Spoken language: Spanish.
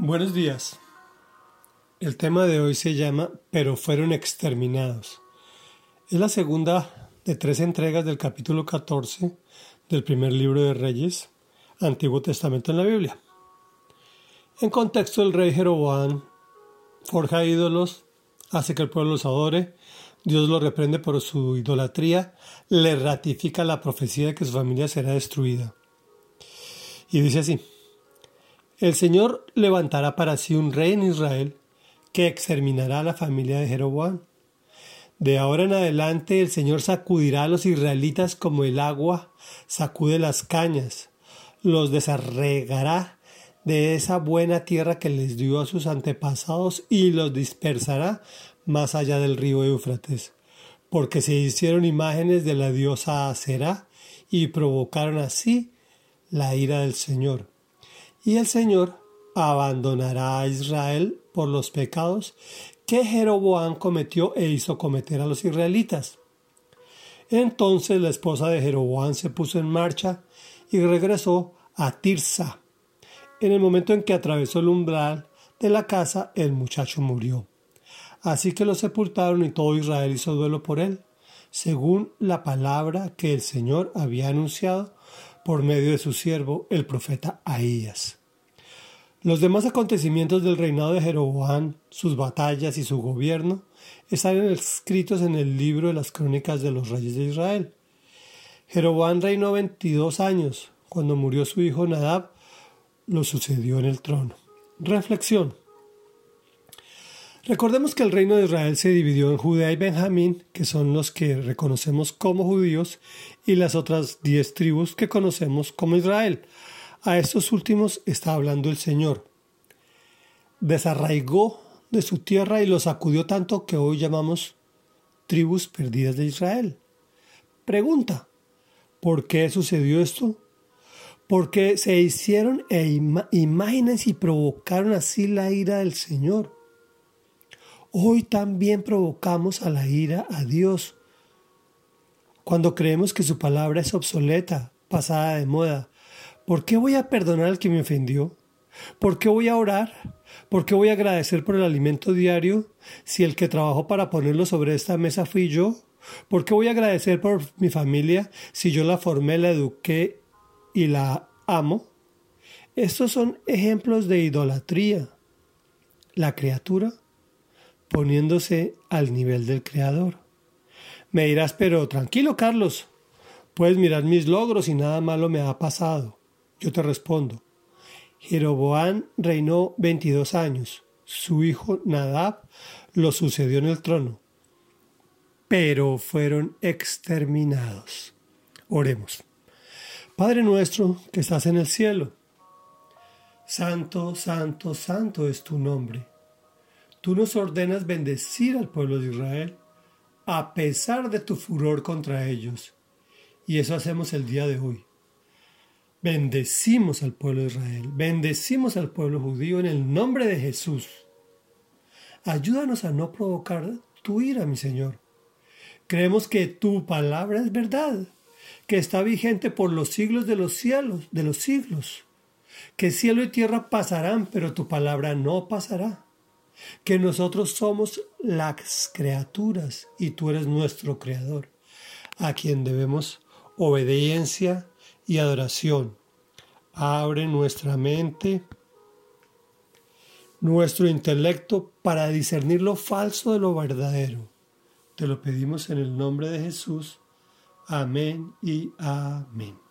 Buenos días. El tema de hoy se llama Pero fueron exterminados. Es la segunda de tres entregas del capítulo 14 del primer libro de Reyes, Antiguo Testamento en la Biblia. En contexto, el rey Jeroboam forja ídolos, hace que el pueblo los adore, Dios lo reprende por su idolatría, le ratifica la profecía de que su familia será destruida. Y dice así, el Señor levantará para sí un rey en Israel que exterminará a la familia de Jeroboam. De ahora en adelante el Señor sacudirá a los israelitas como el agua sacude las cañas, los desarregará de esa buena tierra que les dio a sus antepasados y los dispersará más allá del río Éufrates, porque se hicieron imágenes de la diosa Aserá y provocaron así la ira del Señor y el Señor abandonará a Israel por los pecados que Jeroboam cometió e hizo cometer a los israelitas. Entonces la esposa de Jeroboam se puso en marcha y regresó a Tirsa. En el momento en que atravesó el umbral de la casa, el muchacho murió. Así que lo sepultaron y todo Israel hizo duelo por él, según la palabra que el Señor había anunciado por medio de su siervo, el profeta Ahías. Los demás acontecimientos del reinado de Jeroboam, sus batallas y su gobierno, están escritos en el libro de las crónicas de los reyes de Israel. Jeroboam reinó 22 años. Cuando murió su hijo Nadab, lo sucedió en el trono. Reflexión. Recordemos que el reino de Israel se dividió en Judea y Benjamín, que son los que reconocemos como judíos, y las otras diez tribus que conocemos como Israel. A estos últimos está hablando el Señor. Desarraigó de su tierra y los sacudió tanto que hoy llamamos tribus perdidas de Israel. Pregunta, ¿por qué sucedió esto? Porque se hicieron e imágenes y provocaron así la ira del Señor. Hoy también provocamos a la ira a Dios. Cuando creemos que su palabra es obsoleta, pasada de moda, ¿por qué voy a perdonar al que me ofendió? ¿Por qué voy a orar? ¿Por qué voy a agradecer por el alimento diario si el que trabajó para ponerlo sobre esta mesa fui yo? ¿Por qué voy a agradecer por mi familia si yo la formé, la eduqué y la amo? Estos son ejemplos de idolatría. La criatura poniéndose al nivel del Creador. Me dirás, pero tranquilo, Carlos, puedes mirar mis logros y nada malo me ha pasado. Yo te respondo, Jeroboam reinó 22 años, su hijo Nadab lo sucedió en el trono, pero fueron exterminados. Oremos. Padre nuestro que estás en el cielo, santo, santo, santo es tu nombre Tú nos ordenas bendecir al pueblo de Israel a pesar de tu furor contra ellos. Y eso hacemos el día de hoy. Bendecimos al pueblo de Israel, bendecimos al pueblo judío en el nombre de Jesús. Ayúdanos a no provocar tu ira, mi Señor. Creemos que tu palabra es verdad, que está vigente por los siglos de los cielos, de los siglos, que cielo y tierra pasarán, pero tu palabra no pasará que nosotros somos las criaturas y tú eres nuestro creador, a quien debemos obediencia y adoración. Abre nuestra mente, nuestro intelecto para discernir lo falso de lo verdadero. Te lo pedimos en el nombre de Jesús. Amén y amén.